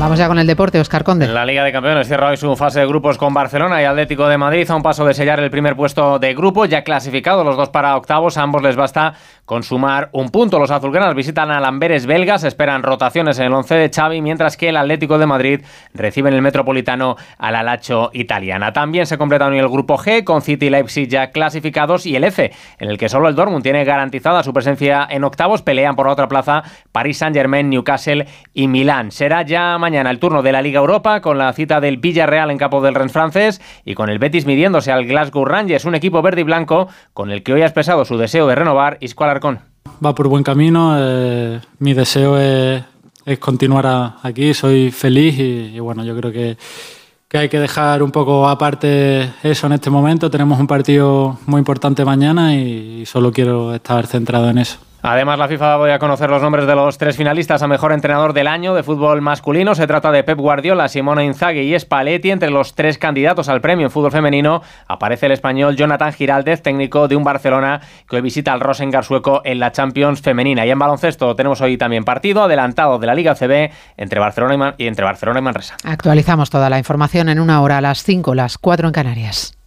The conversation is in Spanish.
Vamos ya con el deporte, Oscar Conde. La Liga de Campeones cierra hoy su fase de grupos con Barcelona y Atlético de Madrid a un paso de sellar el primer puesto de grupo, ya clasificados los dos para octavos, a ambos les basta consumar un punto. Los azulgranas visitan a Lamberes belgas, esperan rotaciones en el 11 de Xavi, mientras que el Atlético de Madrid recibe en el Metropolitano al Alacho italiana. También se completa hoy el grupo G, con City y Leipzig ya clasificados, y el F, en el que solo el Dortmund tiene garantizada su presencia en octavos, pelean por la otra plaza París Saint-Germain, Newcastle y Milán. Será ya el turno de la Liga Europa con la cita del Villarreal en campo del Rennes francés y con el Betis midiéndose al Glasgow Rangers, un equipo verde y blanco con el que hoy ha expresado su deseo de renovar Iscual Arcón. Va por buen camino, eh, mi deseo es, continuar aquí, soy feliz y, bueno, yo creo que, que hay que dejar un poco aparte eso en este momento. Tenemos un partido muy importante mañana y solo quiero estar centrado en eso. Además, la FIFA voy a conocer los nombres de los tres finalistas a mejor entrenador del año de fútbol masculino. Se trata de Pep Guardiola, Simona Inzaghi y Spalletti. Entre los tres candidatos al premio en fútbol femenino aparece el español Jonathan Giraldez, técnico de un Barcelona que hoy visita al Rosengar sueco en la Champions femenina. Y en baloncesto tenemos hoy también partido adelantado de la Liga CB entre Barcelona y, entre Barcelona y Manresa. Actualizamos toda la información en una hora a las 5, las 4 en Canarias.